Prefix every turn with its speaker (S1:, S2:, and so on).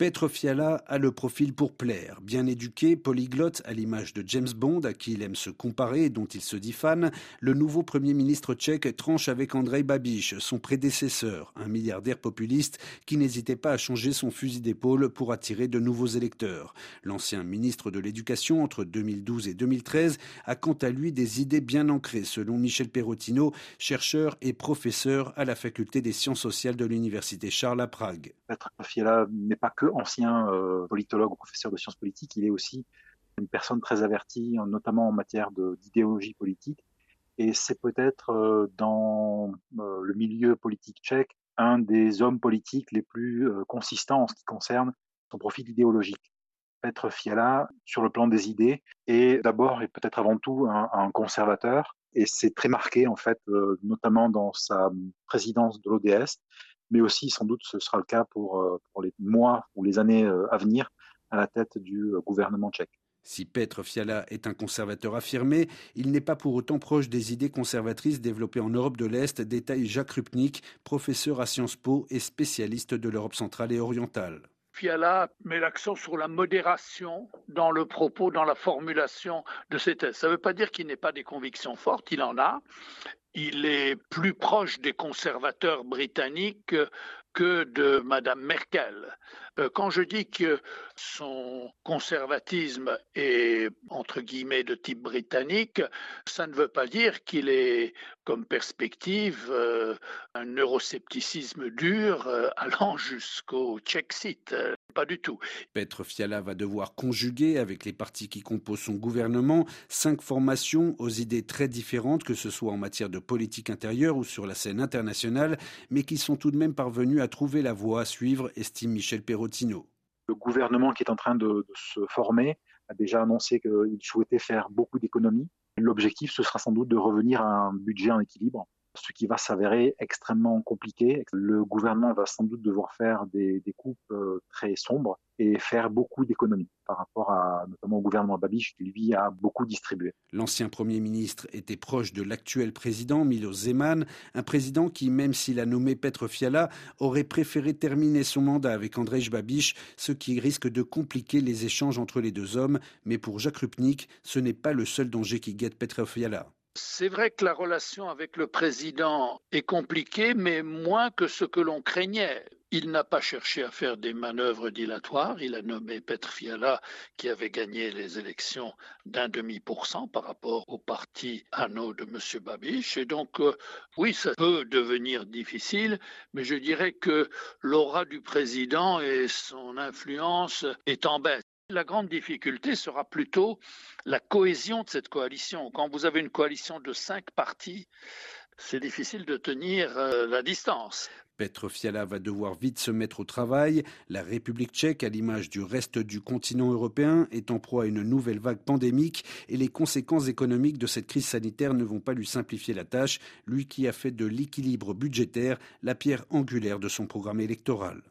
S1: Petr Fiala a le profil pour plaire. Bien éduqué, polyglotte, à l'image de James Bond, à qui il aime se comparer et dont il se dit fan, le nouveau Premier ministre tchèque tranche avec Andrej Babiš, son prédécesseur, un milliardaire populiste qui n'hésitait pas à changer son fusil d'épaule pour attirer de nouveaux électeurs. L'ancien ministre de l'Éducation entre 2012 et 2013 a quant à lui des idées bien ancrées, selon Michel Perrotino, chercheur et professeur à la faculté des sciences sociales de l'Université Charles à Prague.
S2: Petr Fiala n'est pas que ancien euh, politologue professeur de sciences politiques, il est aussi une personne très avertie, notamment en matière d'idéologie politique. Et c'est peut-être euh, dans euh, le milieu politique tchèque un des hommes politiques les plus consistants en ce qui concerne son profil idéologique. Petr Fiala, sur le plan des idées, est d'abord et peut-être avant tout un, conservateur. Et c'est très marqué, en fait, notamment dans sa présidence de l'ODS, mais aussi sans doute ce sera le cas pour, euh, les mois ou les années euh, à venir à la tête du euh, gouvernement tchèque.
S1: Si Petr Fiala est un conservateur affirmé, il n'est pas pour autant proche des idées conservatrices développées en Europe de l'Est, détaille Jacques Rupnik, professeur à Sciences Po et spécialiste de l'Europe centrale et orientale.
S3: Fiala met l'accent sur la modération dans le propos, dans la formulation de ses thèses. Ça ne veut pas dire qu'il n'ait pas des convictions fortes, il en a, il est plus proche des conservateurs britanniques que de Madame Merkel. Euh, quand je dis que son conservatisme est entre guillemets de type britannique, ça ne veut pas dire qu'il est comme perspective euh, un euroscepticisme dur euh, allant jusqu'au Czechsit. Pas du tout.
S1: Petr Fiala va devoir conjuguer avec les partis qui composent son gouvernement cinq formations aux idées très différentes, que ce soit en matière de politique intérieure ou sur la scène internationale, mais qui sont tout de même trouver la voie à suivre, estime Michel Perrotino.
S2: Le gouvernement qui est en train de, se former a déjà annoncé qu'il souhaitait faire beaucoup d'économies. L'objectif, ce sera sans doute de revenir à un budget en équilibre ce qui va s'avérer extrêmement compliqué. Le gouvernement va sans doute devoir faire des, coupes euh, très sombres et faire beaucoup d'économies par rapport à notamment au gouvernement Babiš qui lui a beaucoup distribué.
S1: L'ancien Premier ministre était proche de l'actuel président Milos Zeman, un président qui, même s'il a nommé Petr Fiala, aurait préféré terminer son mandat avec Andrej Babiš, ce qui risque de compliquer les échanges entre les deux hommes. Mais pour Jacques Rupnik, ce n'est pas le seul danger qui guette Petr Fiala.
S3: C'est vrai que la relation avec le président est compliquée, mais moins que ce que l'on craignait. Il n'a pas cherché à faire des manœuvres dilatoires. Il a nommé Petr Fiala, qui avait gagné les élections d'un demi pour cent par rapport au parti anneau de M. Babiche. Et donc, euh, oui, ça peut devenir difficile, mais je dirais que l'aura du président et son influence est en baisse. La grande difficulté sera plutôt la cohésion de cette coalition. Quand vous avez une coalition de cinq partis, c'est difficile de tenir euh, la distance.
S1: Petr Fiala va devoir vite se mettre au travail. La République tchèque, à l'image du reste du continent européen, est en proie à une nouvelle vague pandémique et les conséquences économiques de cette crise sanitaire ne vont pas lui simplifier la tâche, lui qui a fait de l'équilibre budgétaire la pierre angulaire de son programme électoral.